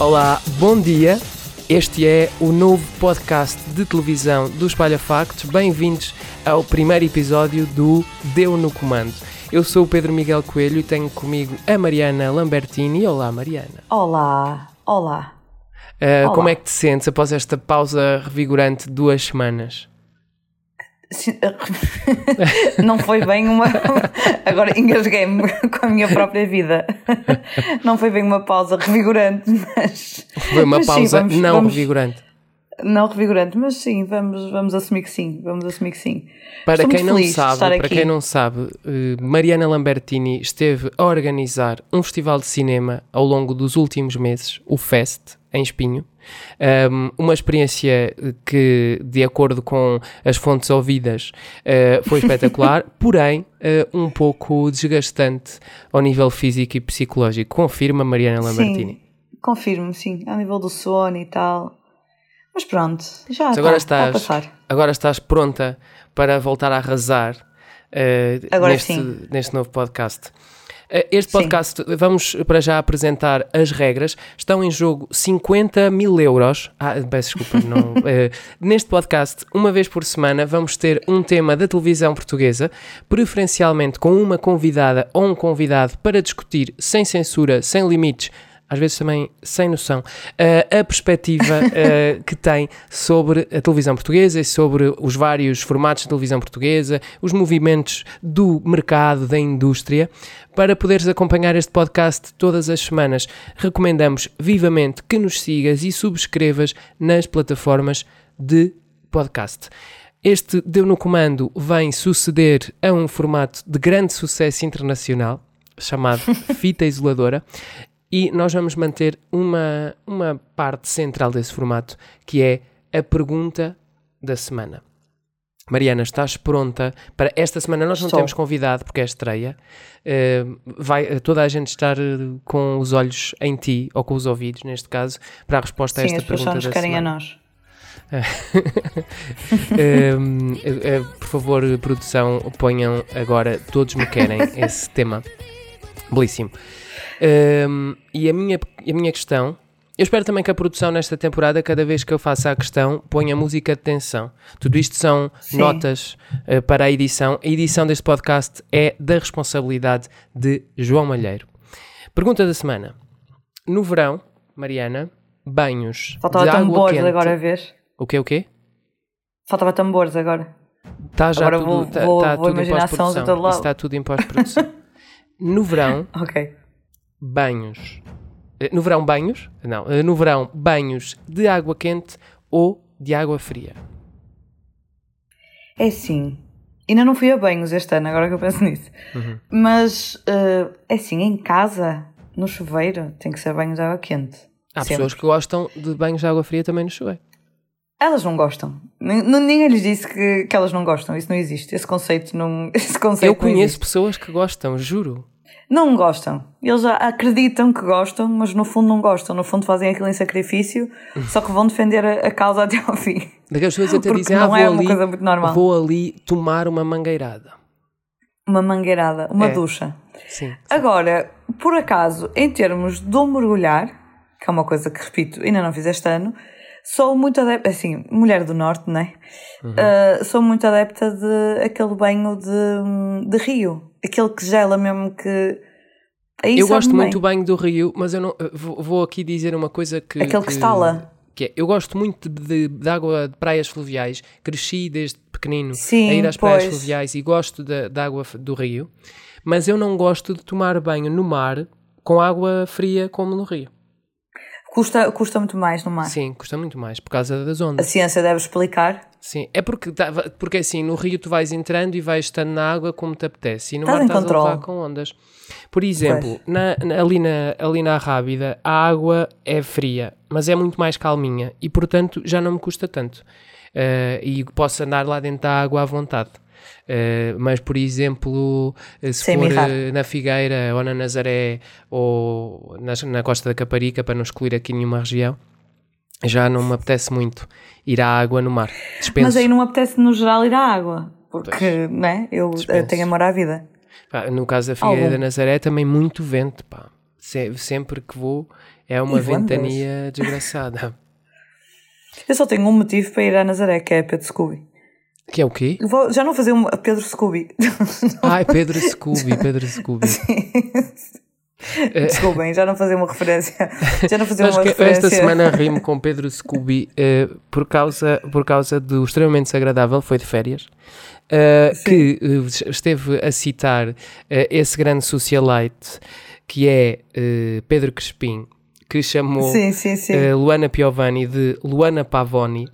Olá, bom dia. Este é o novo podcast de televisão do Espalha Factos. Bem-vindos ao primeiro episódio do Deu no Comando. Eu sou o Pedro Miguel Coelho e tenho comigo a Mariana Lambertini. Olá, Mariana. Olá, olá. Uh, Olá. como é que te sentes após esta pausa revigorante de duas semanas? Não foi bem uma. Agora engasguei-me com a minha própria vida. Não foi bem uma pausa revigorante, mas. Foi uma mas sim, pausa vamos- não vamos- revigorante. Não revigorante, mas sim, vamos, vamos assumir que sim. Vamos assumir que sim. Para quem não sabe, para aqui. quem não sabe, Mariana Lambertini esteve a organizar um festival de cinema ao longo dos últimos meses, o Fest, em Espinho. Um, uma experiência eh, que, de acordo com as fontes ouvidas, eh, foi espetacular, porém eh, um pouco desgastante ao nível físico e psicológico. Confirma, Mariana Lambertini. Sim, confirmo, sim. Ao nível do sono e tal. Mas pronto, já Mas está, agora está a estás, passar. agora estás pronta para voltar a arrasar Agora neste, neste novo podcast. Eh, Este Sim. podcast, vamos para já apresentar as regras. Estão em jogo 50 mil euros. Ah, peço desculpa, não. eh, neste podcast, uma vez por semana, vamos ter um tema da televisão portuguesa, preferencialmente com uma convidada ou um convidado para discutir sem censura, sem limites. Às vezes também sem noção, eh, a perspectiva eh, que tem sobre a televisão portuguesa e sobre os vários formatos de televisão portuguesa, os movimentos do mercado, da indústria. Para poderes acompanhar este podcast todas as semanas, recomendamos vivamente que nos sigas e subscrevas nas plataformas de podcast. Este Deu no Comando vem suceder a um formato de grande sucesso internacional chamado Fita Isoladora e nós vamos manter uma, uma parte central desse formato que é a pergunta da semana. Mariana, estás pronta para esta semana? Nós não Estou. temos convidado porque é estreia. Eh, vai toda a gente estar eh, com os olhos em ti, ou com os ouvidos, neste caso, para a resposta a Sim, esta as pessoas só pergunta nos querem a semana. nós. Ehm, eh, eh, por favor, produção, ponham agora Todos Me Querem esse tema. Belíssimo. Ehm, e a minha, a minha questão. Eu espero também que a produção nesta temporada, cada vez que eu faça a questão, ponha música de tensão. Tudo isto são Sim. notas eh, para a edição. A edição deste podcast é da responsabilidade de João Malheiro. Pergunta da semana. No verão, Mariana, banhos Faltava de água tambores quente. agora a ver. O quê, o quê? Faltava tambores agora. Está já Agora tudo, vou- tá, vou- tá vou tudo em pós-produção. está tudo em pós-produção. no verão, Ok. banhos. Eh, No verão, banhos? Não. eh, No verão, banhos de água quente ou de água fria. É assim. Ainda não fui a banhos este ano, agora que eu penso nisso. Uhum. Mas eh, é assim, em casa, no chuveiro, tem que ser banhos de água quente. Há Sempre. pessoas que gostam de banhos de água fria também no chuveiro. Elas não gostam. Nin- Ninguém lhes disse que, que elas não gostam. Isso não existe. Esse conceito não. Esse conceito Eu conheço pessoas que gostam, juro. Não gostam. Eles acreditam que gostam, mas no fundo não gostam. No fundo fazem aquilo em sacrifício, só que vão defender a, a causa até ao fim. Daquelas pessoas até Porque dizem, ah, não vou é uma ali, coisa muito normal. vou ali tomar uma mangueirada. Uma mangueirada, uma É. ducha. Sim. Agora, por acaso, em termos de mergulhar, que é uma coisa que, repito, ainda não fiz este ano, sou muito adepta, assim, mulher do norte, não é? Uhum. Ah, sou muito adepta de aquele banho de, de rio. Aquele que gela mesmo que... Aí Eu gosto bem. muito do banho do Rio, mas eu não vou, vou aqui dizer uma coisa que. Aquele que estala. que é, eu gosto muito de, de água de praias fluviais. Cresci desde pequenino Sim, a ir às praias pois. fluviais e gosto da da água do Rio, mas eu não gosto de tomar banho no mar com água fria como no Rio. Custa, custa muito mais no mar. Sim, custa muito mais por causa das A ondas. ciência deve explicar. Sim, é porque, tá- porque assim, no Rio tu vais entrando e vais estando na água como te apetece e no Estás mar estás a levar controle. com ondas. Por exemplo, na, na- ali, na, ali na Rábida a água é fria, mas é muito mais calminha e portanto já não me custa tanto. Eh, e posso andar lá dentro da água à vontade. Eh, mas, por exemplo, eh, se Sem for eh, na Figueira ou na Nazaré ou na, na Costa da Caparica, para não excluir aqui nenhuma região, já não me apetece muito ir à água no mar. Dispenso. Mas aí não me apetece, no geral, ir à água. Porque, né? Eu, Dispenso. tenho amor à vida. Pá, no caso da Figueira Algum. da Nazaré, também muito vento, pá. Se- sempre que vou É uma E ventania desgraçada. Eu só tenho um motivo para ir à Nazaré, que é Pedro Scooby. Que é o quê? Vou- já não fazer um Pedro Scooby. Ai, Pedro Scooby, Pedro Scooby. Desculpem, já não fazia uma referência. Já não Acho uma referência. esta semana rimo com Pedro Scooby eh, por, causa, por causa do extremamente desagradável, foi de férias, eh, Sim. que eh, esteve a citar eh, esse grande socialite que é eh, Pedro Crespim, que chamou Sim, sim, sim. eh, Luana Piovani de Luana Pavoni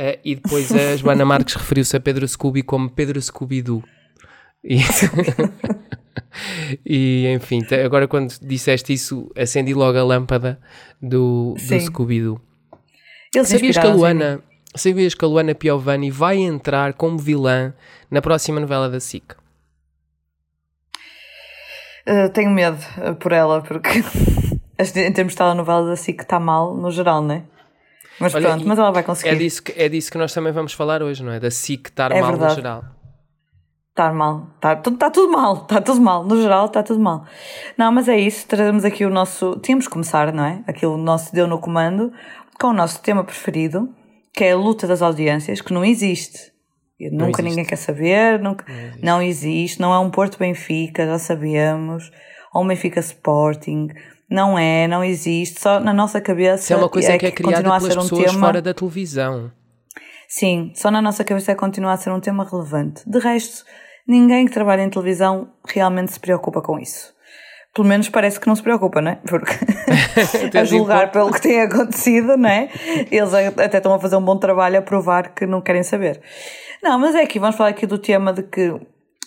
eh, e depois a Joana Marques referiu-se a Pedro Scooby como Pedro Scooby-Doo. E, e, enfim, agora quando disseste isso, acendi logo a lâmpada do, do. Scooby-Doo. Sabias que a. Luana, sabias que a Luana Piovani vai entrar como vilã na próxima novela da SIC? Uh, tenho medo uh, por ela, porque em termos de telenovela da SIC está mal, no geral, não é? Mas Olha, pronto, mas ela vai É conseguir. disso, que, é disso que nós também vamos falar hoje, não é? Da SIC estar É mal no verdade. geral. Está mal, está tudo, tá tudo mal, está tudo mal, no geral está tudo mal. Não, mas é isso, trazemos aqui o nosso. Tínhamos que começar, não é? Aquilo nosso deu no comando, com o nosso tema preferido, que é a luta das audiências, que não existe. Não nunca existe. ninguém quer saber, nunca, Não existe. não existe, não é um Porto Benfica, já sabemos, ou um Benfica Sporting, não é, não existe, só na nossa cabeça. Isso é uma coisa que é criada continua a pelas ser um pessoas tema. fora da televisão. Sim, só na nossa cabeça é continua a ser um tema relevante. De resto, ninguém que trabalha em televisão realmente se preocupa com isso. Pelo menos parece que não se preocupa, não é? Porque a julgar pelo que tem acontecido, não é? Eles até estão a fazer um bom trabalho a provar que não querem saber. Não, mas é aqui, vamos falar aqui do tema de que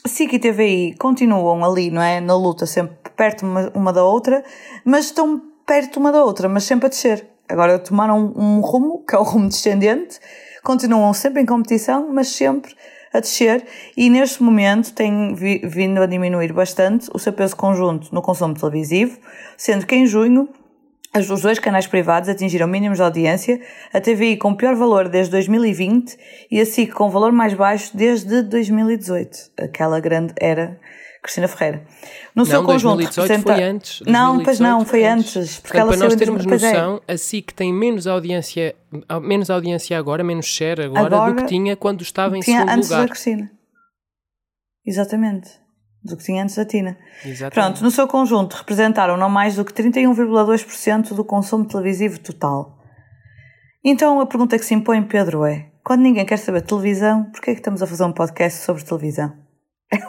SIC e TVI continuam ali, não é? Na luta, sempre perto uma, uma da outra, mas estão perto uma da outra, mas sempre a descer. Agora tomaram um, um rumo, que é o rumo descendente, continuam sempre em competição, mas sempre a descer e neste momento tem vi- vindo a diminuir bastante o seu peso conjunto no consumo televisivo, sendo que em junho os dois canais privados atingiram mínimos de audiência, a TVI com pior valor desde 2020 e a SIC com valor mais baixo desde 2018, aquela grande era Cristina Ferreira. No seu não, conjunto 2018 representa... foi antes. Não, pois não, 2018 foi antes. Porque Portanto, ela para nós termos 2000, pois é. noção, a SIC tem menos audiência, menos audiência agora, menos share agora, do Agora, que tinha quando estava em tinha segundo antes da. Cristina. Exatamente. Do que tinha antes da Tina. Exatamente. Pronto, no seu conjunto representaram não mais do que 31,2% do consumo televisivo total. Então a pergunta que se impõe, Pedro, é: quando ninguém quer saber de televisão, porquê é que estamos a fazer um podcast sobre televisão?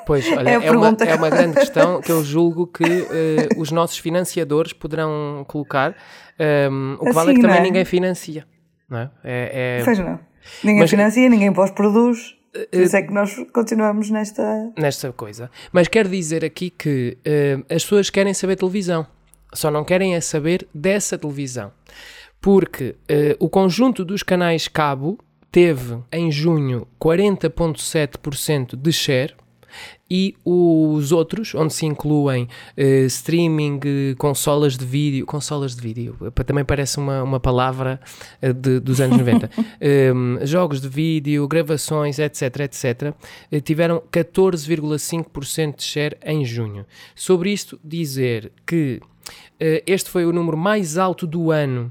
Pois, olha, É é, uma, pergunta. é uma grande questão que eu julgo que eh, os nossos financiadores poderão colocar. Ehm, o que vale é Assim, que não também é? ninguém financia. Não é? É- é- Pois não. Ninguém Mas- financia, ninguém pós-produz. Por isso é que nós continuamos nesta. nesta coisa. Mas quero dizer aqui que eh, as pessoas querem saber televisão, só não querem é saber dessa televisão. Porque eh, o conjunto dos canais cabo teve em junho 40,7% de share e os outros, onde se incluem eh, streaming, eh, consolas de vídeo, consolas de vídeo, também parece uma, uma palavra eh, de- dos anos 90, Em, jogos de vídeo, gravações, etc, etc, eh, tiveram 14,5% de share em junho. Sobre isto, dizer que este foi o número mais alto do ano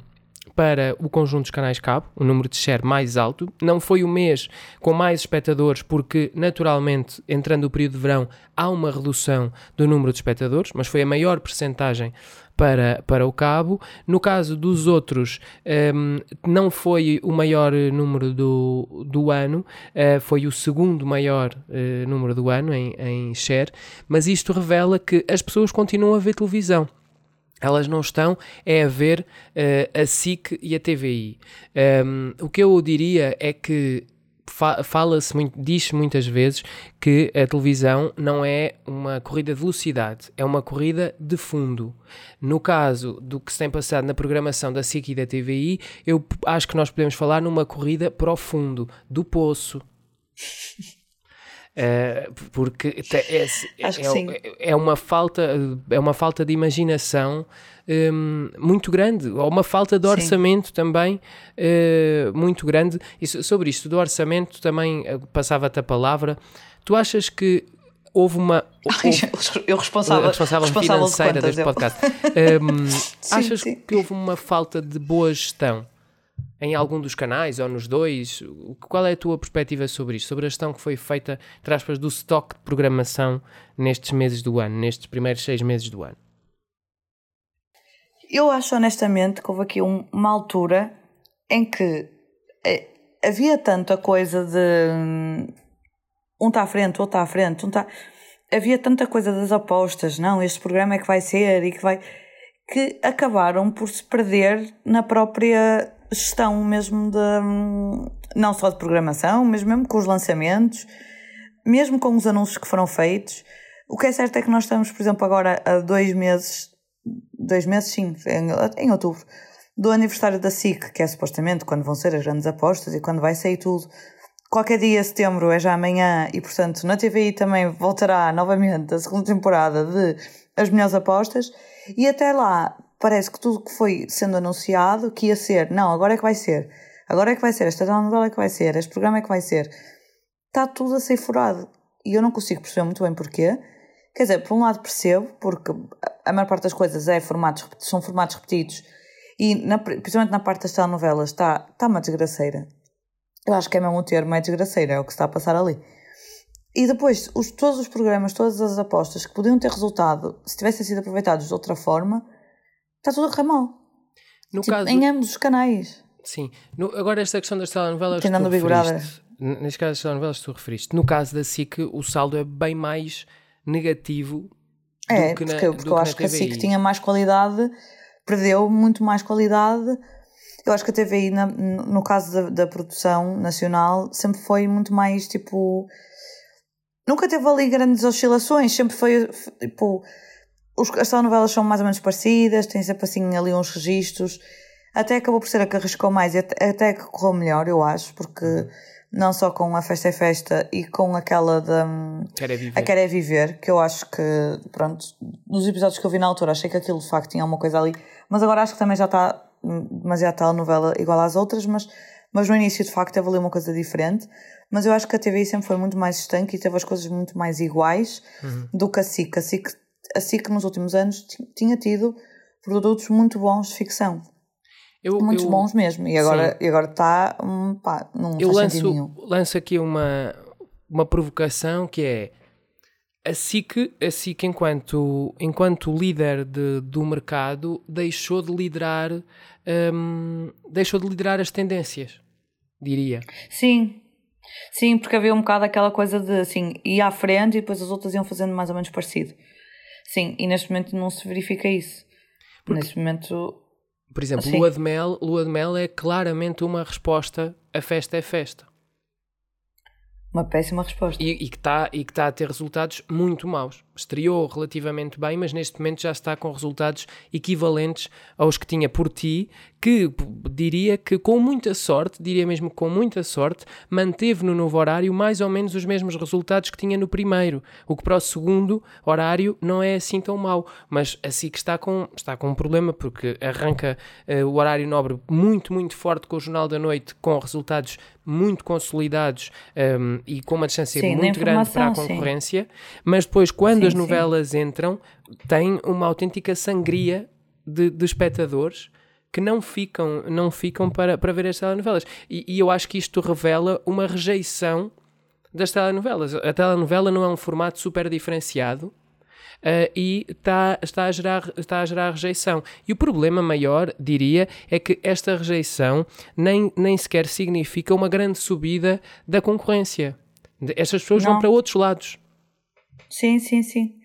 para o conjunto dos canais cabo, o número de share mais alto. Não foi o mês com mais espectadores, porque naturalmente, entrando o período de verão, há uma redução do número de espectadores, mas foi a maior percentagem para, para o cabo. No caso dos outros, hum, não foi o maior eh, número do, do ano, eh, foi o segundo maior eh, número do ano em, em share, mas isto revela que as pessoas continuam a ver televisão elas não estão é a ver eh, a SIC e a TVI. Um, o que eu diria é que fa- fala-se muito, diz muitas vezes que a televisão não é uma corrida de velocidade, é uma corrida de fundo. No caso do que se tem passado na programação da SIC e da TVI, eu acho que nós podemos falar numa corrida para o fundo, do poço. Eh, porque é, é- sim. é- é uma falta é uma falta de imaginação hum, muito grande ou uma falta de Sim. orçamento também eh, muito grande e so- sobre isto do orçamento também eh, passava-te a palavra tu achas que houve uma. Houve, eu responsável, responsável, responsável financeira de deste podcast. Um, Sim, achas sim. que houve uma falta de boa gestão em algum dos canais ou nos dois? Qual é a tua perspectiva sobre isto? Sobre a gestão que foi feita, entre aspas, do stock de programação nestes meses do ano, nestes primeiros seis meses do ano? Eu acho honestamente que houve aqui um- uma altura em que eh, havia tanta coisa de hum, um está à frente, outro está à frente, um está. Havia tanta coisa das apostas, não, este programa é que vai ser e que vai. que acabaram por se perder na própria gestão mesmo de. não só de programação, mas mesmo com os lançamentos, mesmo com os anúncios que foram feitos. O que é certo é que nós estamos, por exemplo, agora a dois meses dois meses, sim, em, em outubro, do aniversário da SIC, que é supostamente quando vão ser as grandes apostas e quando vai sair tudo. Qualquer dia, setembro, é já amanhã, e portanto na TVI também voltará novamente a segunda temporada de As Melhores Apostas, e até lá parece que tudo que foi sendo anunciado que ia ser, não, agora é que vai ser, agora é que vai ser, esta telenovela é que vai ser, este programa é que vai ser, está tudo a ser furado. E eu não consigo perceber muito bem porquê. Quer dizer, por um lado percebo, porque a maior parte das coisas é formatos, são formatos repetidos e na, principalmente na parte das telenovelas está, está uma desgraceira. Eu acho que é mesmo o termo, é desgraceira, é o que está a passar ali. E depois, os, todos os programas, todas as apostas que podiam ter resultado, se tivessem sido aproveitados de outra forma, está tudo a correr mal. No Tipo, caso, em ambos os canais. sim. No- agora esta questão das telenovelas que Tirando tu o Big Brother. referiste, n- neste caso das telenovelas que tu referiste, no caso da SIC o saldo é bem mais negativo É, do que na, porque, porque que eu acho que a SIC tinha mais qualidade, perdeu muito mais qualidade. Eu acho que a TVI, na- no caso da, da produção nacional, sempre foi muito mais tipo. Nunca teve ali grandes oscilações, sempre foi tipo. Os, as telenovelas são mais ou menos parecidas, tem sempre assim ali uns registros. Até acabou por ser a que arriscou mais e até, até que correu melhor, eu acho, porque não só com a Festa é Festa e com aquela da. Quer é viver. A Quer é Viver, que eu acho que, pronto, nos episódios que eu vi na altura, achei que aquilo de facto tinha alguma coisa ali, mas agora acho que também já está hum, demasiado telenovela igual às outras, mas, mas no início de facto teve ali uma coisa diferente. Mas eu acho que a TVI sempre foi muito mais estanque e teve as coisas muito mais iguais do que a SIC. A SIC, a SIC nos últimos anos ti- tinha tido produtos muito bons de ficção. Eu, Muito eu- bons mesmo. E agora, e agora está, hum, pá, não eu lanço, lanço aqui uma, uma provocação que é a SIC, a SIC enquanto, enquanto líder de, do mercado deixou de liderar hum, deixou de liderar as tendências, diria. Sim, sim, porque havia um bocado aquela coisa de assim, ia à frente e depois as outras iam fazendo mais ou menos parecido. Sim, e neste momento não se verifica isso. Neste momento, Por exemplo, Sim. Lua de Mel, Lua de Mel é claramente uma resposta a festa é festa. uma péssima resposta. E, e que está e que está a ter resultados muito maus. Estreou relativamente bem, mas neste momento já está com resultados equivalentes aos que tinha por ti, que diria que com muita sorte, diria mesmo com muita sorte, manteve no novo horário mais ou menos os mesmos resultados que tinha no primeiro, o que para o segundo horário não é assim tão mau, mas assim que está com, está com um problema, porque arranca eh, o horário nobre muito, muito forte com o Jornal da Noite, com resultados muito consolidados ehm, e com uma distância Sim, muito grande para a informação, sim. concorrência, mas depois, quando Sim, as sim. novelas entram, tem uma autêntica sangria de, de espectadores que não ficam, não ficam para, para ver as telenovelas. E, e eu acho que isto revela uma rejeição das telenovelas. A telenovela não é um formato super diferenciado. Uh, e está, está, a gerar, está a gerar rejeição. E o problema maior, diria, é que esta rejeição nem, nem sequer significa uma grande subida da concorrência. Estas pessoas vão Não. para outros lados. Sim, sim, sim.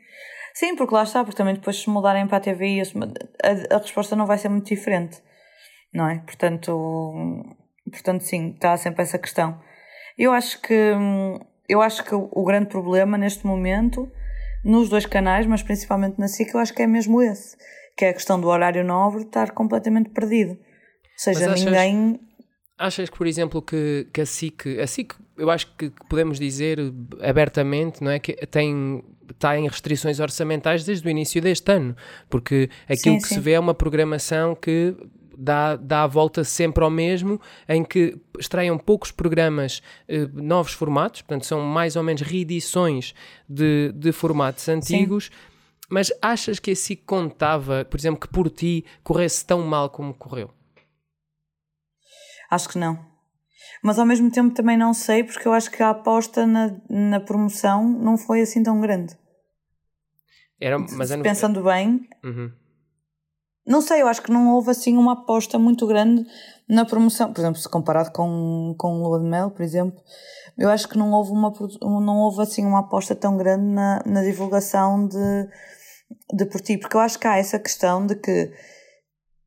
Sim, porque lá está, porque também depois se mudarem para a TVI, a, a resposta não vai ser muito diferente, não é? Portanto, portanto sim, está sempre essa questão. Eu acho que, eu acho que o grande problema neste momento, nos dois canais, mas principalmente na SIC, eu acho que é mesmo esse, que é a questão do horário nobre estar completamente perdido. Ou seja, achas- ninguém... Achas que, por exemplo, que, que a SIC, a SIC, eu acho que podemos dizer abertamente, não é? Que tem, está em restrições orçamentais desde o início deste ano, porque aquilo Sim, que sim. se vê é uma programação que dá, dá a volta sempre ao mesmo, em que estreiam poucos programas, uh, novos formatos, portanto são mais ou menos reedições de, de formatos antigos. Sim. Mas achas que esse contava, por exemplo, que por ti corresse tão mal como correu? Acho que não. Mas ao mesmo tempo também não sei, porque eu acho que a aposta na, na promoção não foi assim tão grande. Era, mas é Pensando bem, uhum. não sei, eu acho que não houve assim uma aposta muito grande na promoção. Por exemplo, se comparado com, com Lua de Mel, por exemplo, eu acho que não houve, uma, não houve assim uma aposta tão grande na, na divulgação de, de por ti, porque eu acho que há essa questão de que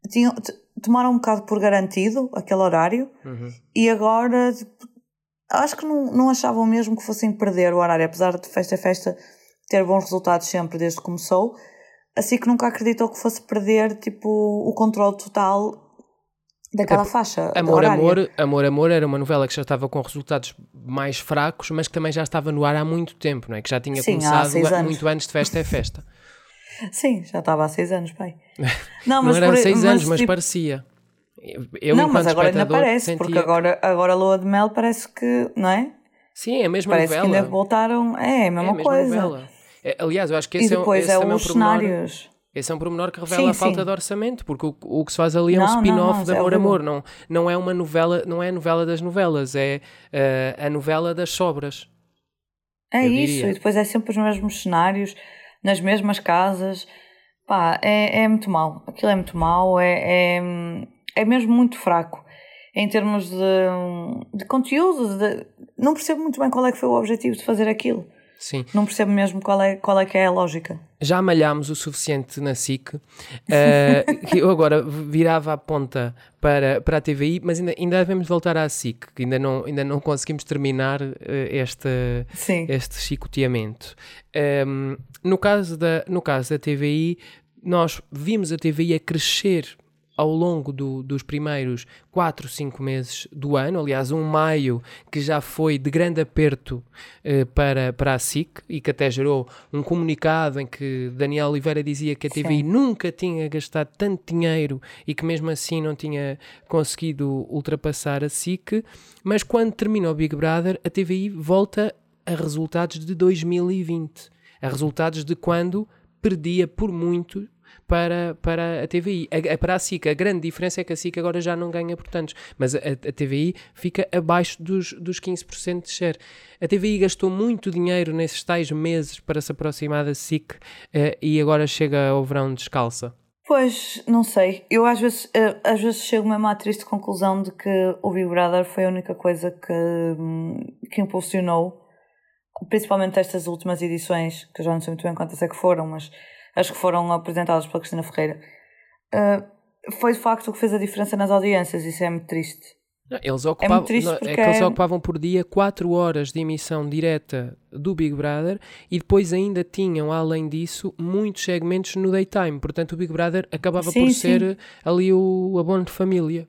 tinham, tomaram um bocado por garantido aquele horário uhum. e agora acho que não, não achavam mesmo que fossem perder o horário, apesar de Festa é Festa ter bons resultados sempre desde que começou, assim que nunca acreditou que fosse perder tipo o controle total daquela faixa. Amor, Amor, Amor, Amor era uma novela que já estava com resultados mais fracos, mas que também já estava no ar há muito tempo, não é? Que já tinha Sim, começado muito antes de Festa é Festa. Sim, já estava há seis anos, pai. Não, mas não eram por, seis mas, anos, mas tipo, parecia. Eu, não, mas agora ainda parece, porque agora, agora a Lua de Mel parece que, não é? Sim, é a mesma parece novela. Parece que ainda voltaram, é, a mesma, é a mesma coisa. Novela. É, aliás, eu acho que esse é, um, esse é, é um cenários. Esse é um pormenor que revela sim, a falta sim. de orçamento, porque o, o que se faz ali é um spin-off de Amor é Amor, não, não é uma novela, não é a novela das novelas, é uh, a novela das sobras. É isso, diria. e depois é sempre os mesmos cenários, nas mesmas casas, Pá, é, é muito mau. Aquilo é muito mau, é, é, é mesmo muito fraco. Em termos de, de conteúdo, de, não percebo muito bem qual é que foi o objetivo de fazer aquilo. Sim. Não percebo mesmo qual é, qual é que é a lógica. Já malhámos o suficiente na SIC, uh, que eu agora virava a ponta para, para a TVI, mas ainda, ainda devemos voltar à SIC, que ainda não, ainda não conseguimos terminar uh, este, este chicoteamento. Um, ehm, no, caso da, no caso da TVI, nós vimos a TVI a crescer ao longo do, dos primeiros 4, 5 meses do ano, aliás, um maio que já foi de grande aperto eh, para, para a SIC e que até gerou um comunicado em que Daniel Oliveira dizia que a TVI Sim. nunca tinha gastado tanto dinheiro e que mesmo assim não tinha conseguido ultrapassar a SIC, mas quando termina o Big Brother, a TVI volta a resultados de 2020, a resultados de quando perdia por muito para, para a TVI. A, para a SIC, a grande diferença é que a SIC agora já não ganha por tantos, mas a, a TVI fica abaixo dos, dos 15% de share. A TVI gastou muito dinheiro nesses tais meses para se aproximar da SIC uh, e agora chega ao verão descalça. Pois, não sei. Eu às vezes, uh, às vezes chego mesmo à triste conclusão de que o Big Brother foi a única coisa que, hum, que impulsionou, principalmente estas últimas edições, que eu já não sei muito bem quantas é que foram, mas as que foram apresentadas pela Cristina Ferreira, uh, foi de facto o que fez a diferença nas audiências. Isso é muito triste. Eles ocupavam, é, não, é que eles ocupavam por dia 4 horas de emissão direta do Big Brother e depois ainda tinham, além disso, muitos segmentos no daytime. Portanto, o Big Brother acabava sim, por sim. ser ali o abono de família.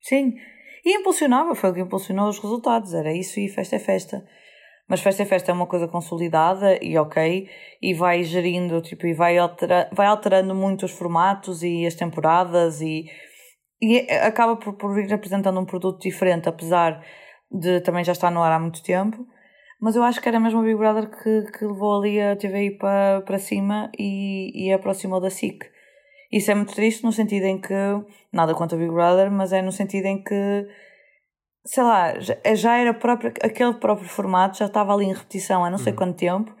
Sim, e impulsionava, foi o que impulsionou os resultados. Era isso e festa é festa. Mas festa é festa é uma coisa consolidada e ok, e vai gerindo, tipo, e vai, altera, vai alterando muito os formatos e as temporadas e, e acaba por, por ir apresentando um produto diferente, apesar de também já estar no ar há muito tempo. Mas eu acho que era mesmo o Big Brother que, que levou ali a TVI para, para cima e, e aproximou da SIC. Isso é muito triste no sentido em que, nada contra o Big Brother, mas é no sentido em que sei lá, já era próprio, aquele próprio formato, já estava ali em repetição há não sei uhum. quanto tempo.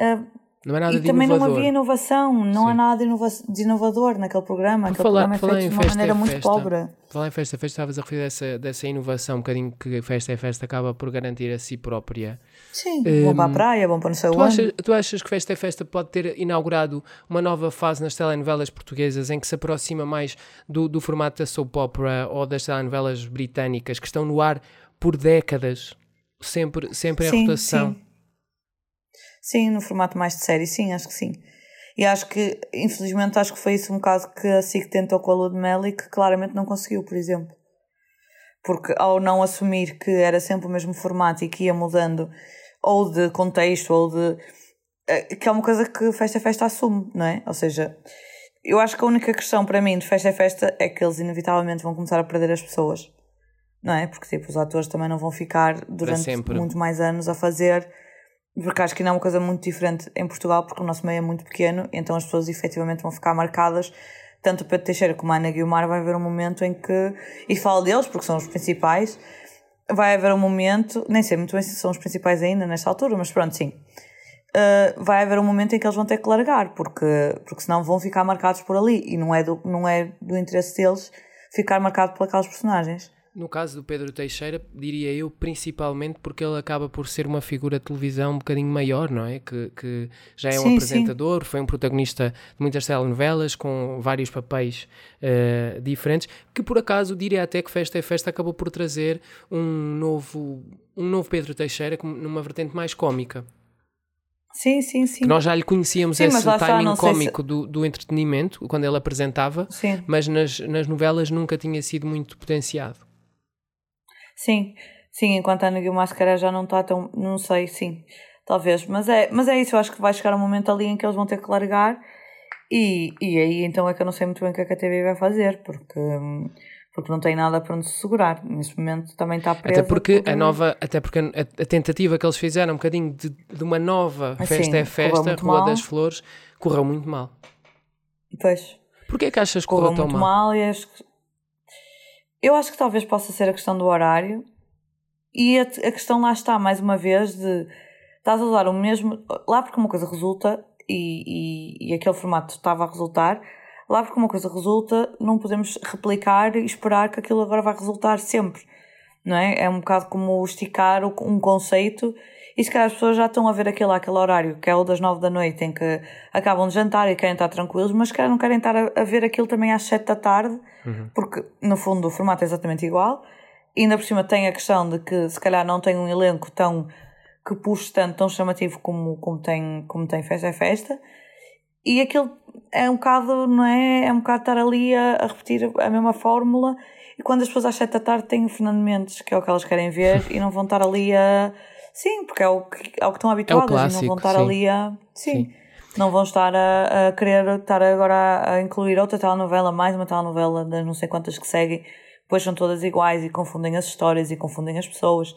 Uh, não é nada e também inovador. não havia inovação, não Sim. há nada de inovador naquele programa. Aquele falar, programa é feito de uma maneira muito festa, pobre. Falar em festa é festa, estavas a referir dessa, dessa inovação, um bocadinho que festa é festa acaba por garantir a si própria. Sim, um, bom para a praia, bom para não sei tu achas, tu achas que Festa é Festa pode ter inaugurado uma nova fase nas telenovelas portuguesas em que se aproxima mais do, do formato da soap opera ou das telenovelas britânicas que estão no ar por décadas, sempre, sempre em rotação? Sim. Sim, no formato mais de série, sim, acho que sim. E acho que, infelizmente, acho que foi isso um caso que a SIC tentou com a Lua de Mel e que claramente não conseguiu, por exemplo. Porque ao não assumir que era sempre o mesmo formato e que ia mudando, ou de contexto, ou de. Eh, que é uma coisa que Festa Festa assume, não é? Ou seja, eu acho que a única questão para mim de festa é festa é que eles inevitavelmente vão começar a perder as pessoas. Não é? Porque tipo, os atores também não vão ficar durante muito mais anos a fazer. Porque acho que não é uma coisa muito diferente em Portugal, porque o nosso meio é muito pequeno, então as pessoas efetivamente vão ficar marcadas. Tanto o Pedro Teixeira como a Ana Guilmar vai haver um momento em que, e falo deles porque são os principais, vai haver um momento, nem sei muito bem se são os principais ainda nesta altura, mas pronto, sim uh, vai haver um momento em que eles vão ter que largar, porque, porque senão vão ficar marcados por ali e não é do, não é do interesse deles ficar marcado por aqueles personagens. No caso do Pedro Teixeira, diria eu, principalmente porque ele acaba por ser uma figura de televisão um bocadinho maior, não é? Que, que já é um sim, apresentador, sim. foi um protagonista de muitas telenovelas, com vários papéis uh, diferentes, que por acaso diria até que Festa é Festa acabou por trazer um novo, um novo Pedro Teixeira numa vertente mais cómica. Sim, sim, sim. Que nós já lhe conhecíamos sim, esse timing cómico se... do, do entretenimento, quando ele apresentava, sim. mas nas, nas novelas nunca tinha sido muito potenciado. Sim, sim, enquanto a Ana Guilmar já não está tão. Não sei, sim, talvez. Mas é, mas é isso, eu acho que vai chegar um momento ali em que eles vão ter que largar. E, e aí então é que eu não sei muito bem o que a KTV vai fazer, porque. Porque não tem nada para onde se segurar. Neste momento também está preso. Até porque a nova, até porque a, a, tentativa que eles fizeram um bocadinho de, de uma nova assim, festa é festa, Rua mal. das Flores, correu muito mal. Pois. Porquê é que achas que correu, correu tão muito mal? mal e acho que... Eu acho que talvez possa ser a questão do horário e a, a questão lá está, mais uma vez, de estás a usar o mesmo. Lá porque uma coisa resulta e, e, e aquele formato estava a resultar, lá porque uma coisa resulta, não podemos replicar e esperar que aquilo agora vai resultar sempre. Não é? É um bocado como esticar um conceito e se calhar as pessoas já estão a ver aquele, aquele horário, que é o das nove da noite, em que acabam de jantar e querem estar tranquilos, mas que não querem estar a, a, ver aquilo também às sete da tarde, uhum. porque no fundo o formato é exatamente igual. E ainda por cima tem a questão de que se calhar não tem um elenco tão que puxe tanto, tão chamativo como, como, tem, como tem Festa é Festa. E aquilo é um bocado, não é? É um bocado estar ali a, a repetir a mesma fórmula. E quando as pessoas às sete da tarde têm o Fernando Mendes, que é o que elas querem ver, e não vão estar ali a. Sim, porque é o que, é o que estão habituadas é clássico, e não vão estar sim. ali a. Sim. sim. Não vão estar a, a, querer estar agora a incluir outra telenovela, mais uma telenovela das não sei quantas que seguem, depois são todas iguais e confundem as histórias e confundem as pessoas.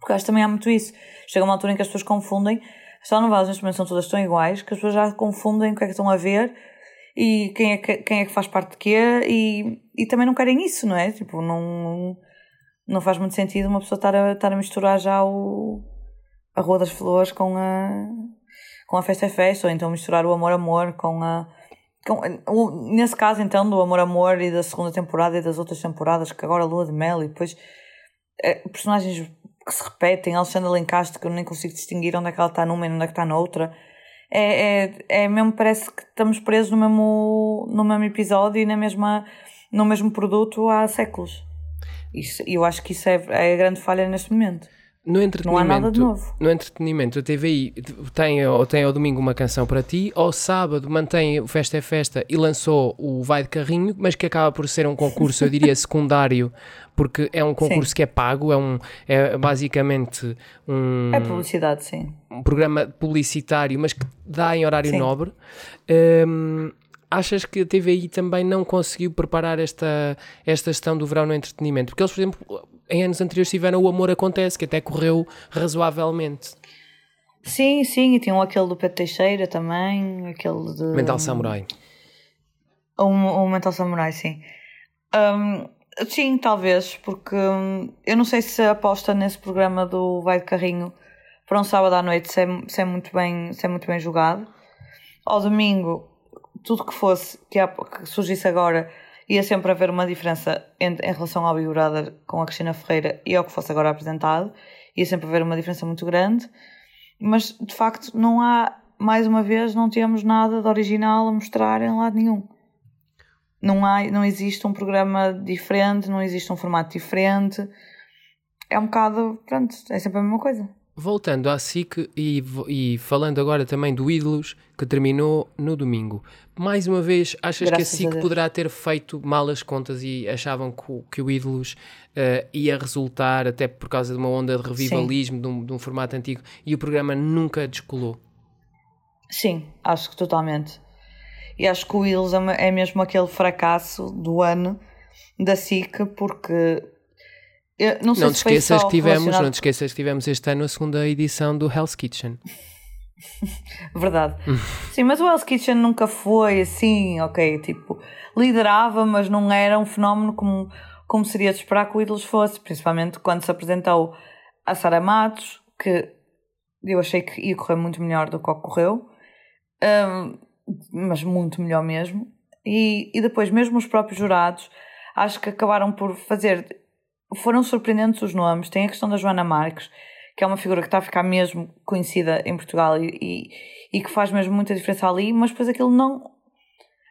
Porque acho que também há muito isso. Chega uma altura em que as pessoas confundem as telenovelas neste momento são todas tão iguais que as pessoas já confundem o que é que estão a ver e quem é que, quem é que faz parte de quê e, e também não querem isso, não é? Tipo, não, não faz muito sentido uma pessoa estar a, estar a misturar já o, a Rua das Flores com a, com a Festa é Festa, ou então misturar o Amor Amor com a. Com, nesse caso, então, do Amor Amor e da segunda temporada e das outras temporadas, que agora Lua de Mel e depois é, personagens que se repetem, Alexandra Lencastre, que eu nem consigo distinguir onde é que ela está numa e onde é que está noutra. É, é, é mesmo, parece que estamos presos no mesmo, no mesmo episódio e na mesma, no mesmo produto há séculos. E eu acho que isso é, é a grande falha neste momento. No entretenimento, não há nada de novo. No entretenimento, a TVI tem, ou tem ao domingo uma canção para ti, ao sábado mantém o Festa é Festa e lançou o Vai de Carrinho, mas que acaba por ser um concurso, eu diria, secundário, porque é um concurso sim. que é pago, é, um, é basicamente um. É publicidade, sim. Um programa publicitário, mas que dá em horário sim. nobre. Um, achas que a TVI também não conseguiu preparar esta, esta gestão do verão no entretenimento? Porque eles, por exemplo, em anos anteriores tiveram o Amor Acontece, que até correu razoavelmente. Sim, sim, e tinham aquele do Pedro Teixeira também, aquele de... Mental Samurai. O, o Mental Samurai, sim. Um, sim, talvez, porque um, eu não sei se aposta nesse programa do Vai de Carrinho para um sábado à noite se é, se é, muito, bem, se é muito bem jogado. Ao domingo, tudo que fosse, que, que surgisse agora, ia sempre haver uma diferença em, em relação ao Big Brother com a Cristina Ferreira e ao que fosse agora apresentado. Ia sempre haver uma diferença muito grande. Mas, de facto, não há, mais uma vez, não temos nada de original a mostrar em lado nenhum. Não, há, não existe um programa diferente, não existe um formato diferente. É um bocado, pronto, é sempre a mesma coisa. Voltando à SIC e, e, falando agora também do Ídolos, que terminou no domingo. Mais uma vez, achas Graças que a SIC a poderá ter feito mal as contas e achavam que, o, que o Ídolos uh, ia resultar, até por causa de uma onda de revivalismo de um, de um, formato antigo, e o programa nunca descolou? Sim, acho que totalmente. E acho que o Wills é mesmo aquele fracasso do ano da SIC, porque. Eu não, sei não te esqueças que tivemos, relacionado... não te esqueças que tivemos este ano a segunda edição do Hell's Kitchen. Verdade. Sim, mas o Hell's Kitchen nunca foi assim, ok, tipo, liderava, mas não era um fenómeno como, como seria de esperar que o Ídolos fosse, principalmente quando se apresentou a Sara Matos, que eu achei que ia correr muito melhor do que ocorreu, um, mas muito melhor mesmo. E, e depois, mesmo os próprios jurados, acho que acabaram por fazer. Foram surpreendentes os nomes. Tem a questão da Joana Marques, que é uma figura que está a ficar mesmo conhecida em Portugal e, e, e que faz mesmo muita diferença ali, mas depois aquilo não.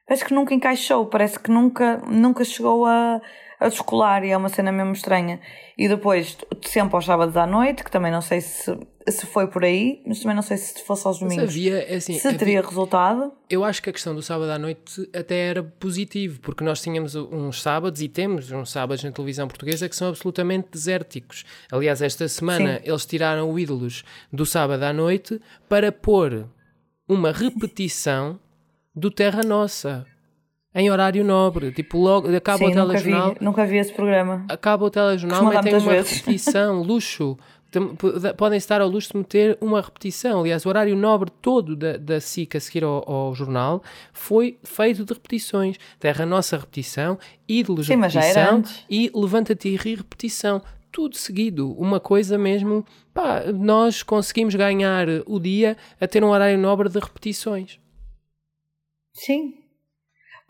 Parece que nunca encaixou, parece que nunca, nunca chegou a, a descolar e é uma cena mesmo estranha. E depois, sempre aos sábados à noite, que também não sei se, se foi por aí, mas também não sei se fosse aos domingos. Mas havia, é assim, se havia- teria resultado. Eu acho que a questão do sábado à noite até era positivo, porque nós tínhamos uns sábados e temos uns sábados na televisão portuguesa que são absolutamente desérticos. Aliás, esta semana eles tiraram o Ídolos do sábado à noite para pôr uma repetição do Terra Nossa em horário nobre. Tipo, logo acaba Sim, o nunca vi, telejornal, nunca vi esse programa. acaba o telejornal, metem muitas uma vezes. repetição, luxo. Tem- Podem estar ao luxo de meter uma repetição. Aliás, o horário nobre todo da, da SIC a seguir ao, ao jornal foi feito de repetições. Terra Nossa repetição, Ídolos Sim, repetição e Levanta-te e ri repetição. Tudo seguido. Uma coisa mesmo. Pá, nós conseguimos ganhar o dia a ter um horário nobre de repetições. Sim.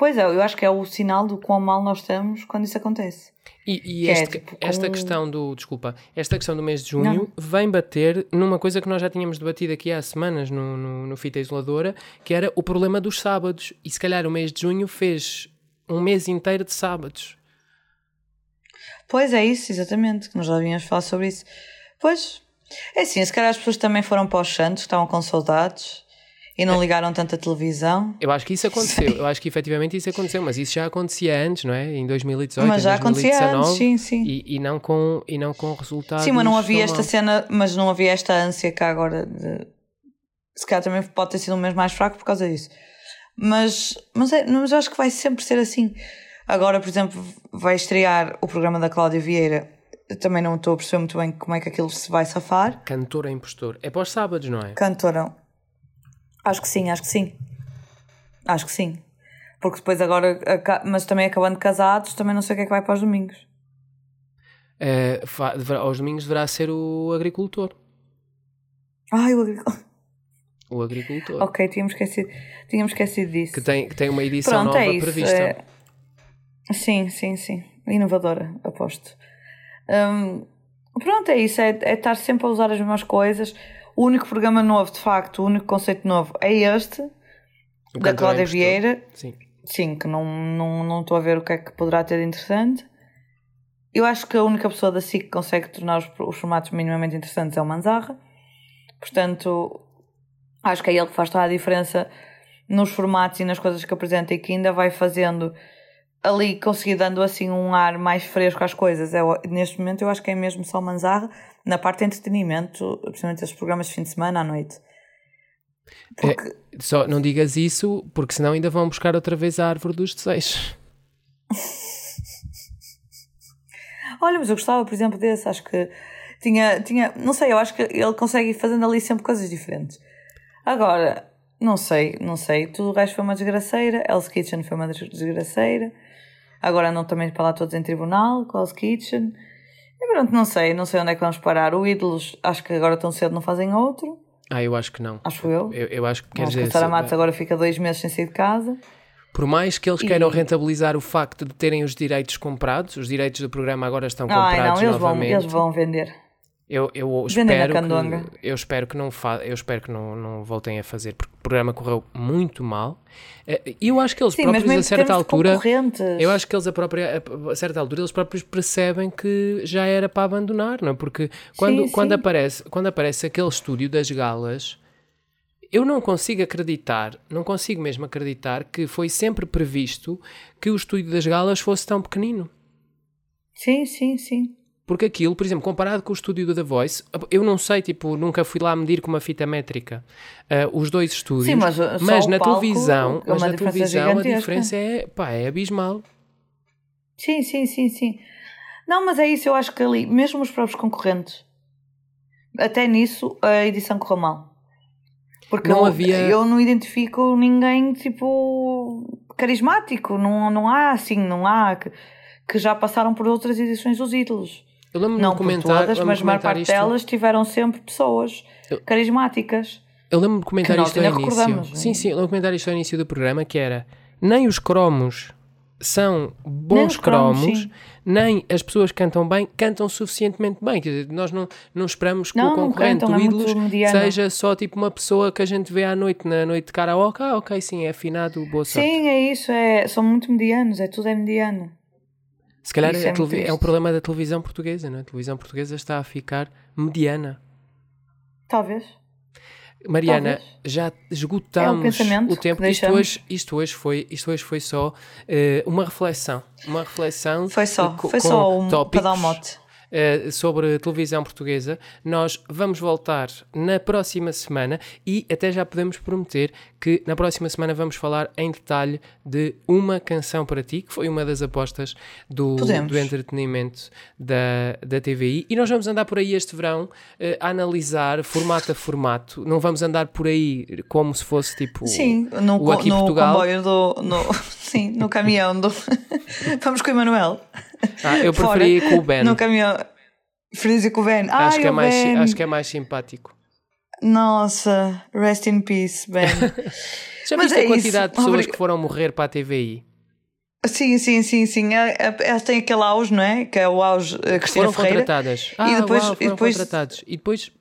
Pois é, eu acho que é o sinal do quão mal nós estamos quando isso acontece. E, e é, este- tipo, esta questão do, desculpa, esta questão do mês de junho Não. vem bater numa coisa que nós já tínhamos debatido aqui há semanas no, no, no Fita Isoladora, que era o problema dos sábados. E se calhar o mês de junho fez um mês inteiro de sábados. Pois é isso, exatamente, que nós já vínhamos falar sobre isso. Pois, é assim, se calhar as pessoas também foram para os Santos, que estavam com saudades e não ligaram tanto a televisão. Eu acho que isso aconteceu, eu acho que efetivamente isso aconteceu, mas isso já acontecia antes, não é? Em 2018, Mas em já acontecia 2019, antes, sim, sim. E, e não com, e não com resultados. Sim, mas não havia esta maus. cena, mas não havia esta ânsia cá agora de. Se calhar também pode ter sido um mês mais fraco por causa disso. Mas, mas, é, mas acho que vai sempre ser assim. Agora, por exemplo, vai estrear o programa da Cláudia Vieira. Eu também não estou a perceber muito bem como é que aquilo se vai safar. Cantor a impostor. É para os sábados, não é? Cantora. Acho que sim, acho que sim. Acho que sim. Porque depois agora, mas também acabando casados, também não sei o que é que vai para os domingos. Deverá- aos domingos deverá ser o agricultor. Ai, o agricultor. O agricultor. Ok, tínhamos esquecido, tínhamos esquecido disso. Que tem, que tem uma edição Pronto, nova é isso. prevista. é- Sim, sim, sim. Inovadora, aposto. Hum, pronto, é isso. É, é estar sempre a usar as mesmas coisas. O único programa novo, de facto, o único conceito novo é este, O da Cláudia. Vieira. Sim. Sim, que não não não estou a ver o que é que poderá ter de interessante. Eu acho que a única pessoa da SIC que consegue tornar os, os formatos minimamente interessantes é o Manzarra. Portanto, acho que é ele que faz toda a diferença nos formatos e nas coisas que apresenta e que ainda vai fazendo ali, conseguir dando assim um ar mais fresco às coisas. É, neste momento eu acho que é mesmo só o Manzarra na parte de entretenimento, principalmente esses programas de fim de semana à noite. Porque, Só não digas isso, porque senão ainda vão buscar outra vez a árvore dos desejos. Olha, mas eu gostava, por exemplo, desse. Acho que tinha, tinha. Não sei, eu acho que ele consegue ir fazendo ali sempre coisas diferentes. Agora, não sei, não sei. Tudo o resto foi uma desgraceira. Hell's Kitchen foi uma des- desgraceira. Agora andam também para lá todos em tribunal com Hell's Kitchen. E pronto, não sei, não sei onde é que vamos parar. O Ídolos, acho que agora tão cedo não fazem outro. Ah, eu acho que não. Acho eu. Eu, eu acho que quer dizer, a Sara Matos agora fica dois meses sem sair de casa. por mais que eles queiram E- rentabilizar o facto de terem os direitos comprados, os direitos do programa agora estão comprados não, eles vão, novamente. eles vão vender. Eu, eu espero que, eu espero que não fa eu espero que não, não voltem a fazer porque o programa correu muito mal. Eh, E eu acho que eles Sim, próprios a certa altura eu acho que eles a própria a, a certa altura eles próprios percebem que já era para abandonar, não é? Porque quando Sim, quando sim. aparece quando aparece aquele estúdio das galas eu não consigo acreditar, não consigo mesmo acreditar que foi sempre previsto que o estúdio das galas fosse tão pequenino. Sim, sim, sim. Porque aquilo, por exemplo, comparado com o estúdio do The Voice, eu não sei, tipo, nunca fui lá medir com uma fita métrica uh, os dois estúdios, Sim, mas, só mas na palco televisão, é mas na televisão a diferença é, pá, é abismal. Sim, sim, sim, sim. Não, mas é isso, eu acho que ali, mesmo os próprios concorrentes, até nisso a edição correu mal. Porque Não eu, havia- eu não identifico ninguém tipo carismático, não, não há assim, não há que, que já passaram por outras edições dos ídolos. Eu lembro-me Não de todas, mas a maior parte isto, delas tiveram sempre pessoas Eu- carismáticas. Eu lembro-me de comentar isto ao início. é? Sim, sim, eu lembro de comentar isto ao início do programa, que era nem os cromos são Nem bons os cromos, cromos, nem as pessoas que cantam bem, cantam suficientemente bem. Quer dizer, nós não, não esperamos que Não, o concorrente cantam, do é Ídolos mediana. seja só tipo uma pessoa que a gente vê à noite, na noite de karaoke. Ah, ok, sim, é afinado, boa sorte. Sim, é isso, é, são muito medianos, é tudo é mediano. Se calhar é, é é o triste. problema da televisão portuguesa, não é? A televisão portuguesa está a ficar mediana. Talvez. Mariana, Talvez. já É o tempo. Isto hoje, isto hoje foi, isto hoje foi só eh, uma reflexão, uma reflexão Foi só, co- foi com só um, para dar um mote. Eh, sobre a televisão portuguesa. Nós vamos voltar na próxima semana e até já podemos prometer que na próxima semana vamos falar em detalhe de uma canção para ti, que foi uma das apostas do, Podemos. do entretenimento da, da TVI. E nós vamos andar por aí este verão eh, a analisar formato a formato. Não vamos andar por aí como se fosse tipo Sim, no, o Aqui no Portugal. comboio do. No, sim, no caminhão do. Vamos com o Emanuel. Ah, eu Fora. preferi ir com o Ben. No caminhão. Feliz com o Ben. Acho, Ai, que é mais, Ben. acho que é mais simpático. Nossa, rest in peace, Ben. Já Mas viste é a quantidade isso. de pessoas Obrig- que foram morrer para a TVI? sim, sim, sim, sim. É- é- Elas têm aquele auge, não é? Que é o auge eh, Cristina Foram Ferreira. contratadas. Ah, E depois- uau, e foram depois- contratados. E depois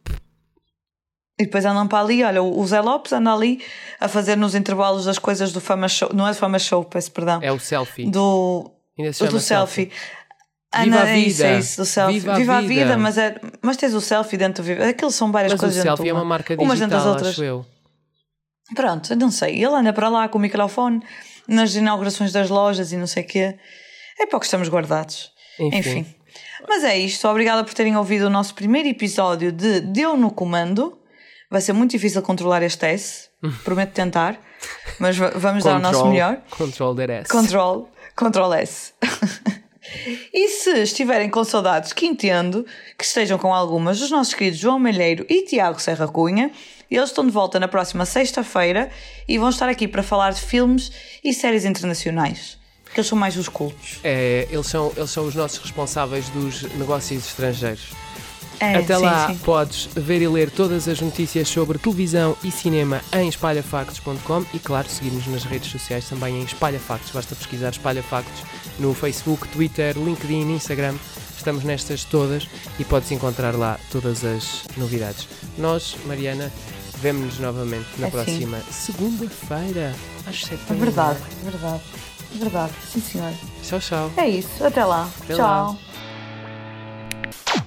E depois andam para ali, olha, o Zé Lopes anda ali a fazer nos intervalos das coisas do Fama Show. Não é do Fama Show, peço perdão. é o selfie. Do, Ainda se o do selfie. Viva Ana, a é isso, vida. é isso, do selfie. Viva Viva, a a vida. vida, mas, é, mas tens o selfie dentro do Viva. Aquilo são várias Mas o coisas dentro selfie é uma marca Umas dentro das digital, outras. acho eu. Pronto, não sei. Ele anda para lá com o microfone nas inaugurações das lojas e não sei o quê. É para o que estamos guardados. Enfim. Enfim. Mas é isto. Obrigada por terem ouvido o nosso primeiro episódio de Deu no Comando. Vai ser muito difícil controlar este S. Prometo tentar. Mas va- vamos dar o nosso Control- melhor. Control that ass. Control, Control S. e se estiverem com saudades, que entendo, que estejam com algumas dos nossos queridos João Malheiro e Tiago Serra Cunha, eles estão de volta na próxima sexta-feira e vão estar aqui para falar de filmes e séries internacionais. Que eles são mais os cultos. É, eles, são, eles são os nossos responsáveis dos negócios estrangeiros. É, Até sim, lá sim. podes ver e ler todas as notícias sobre televisão e cinema em espalhafactos.com e, claro, seguir-nos nas redes sociais também em espalhafactos. Basta pesquisar espalhafactos no Facebook, Twitter, LinkedIn, Instagram. Estamos nestas todas e podes encontrar lá todas as novidades. Nós, Mariana, vemo-nos novamente na É próxima segunda-feira, às 7 É verdade, é verdade. É verdade, sim senhor. Tchau, tchau. É isso, até lá. Até Tchau. lá.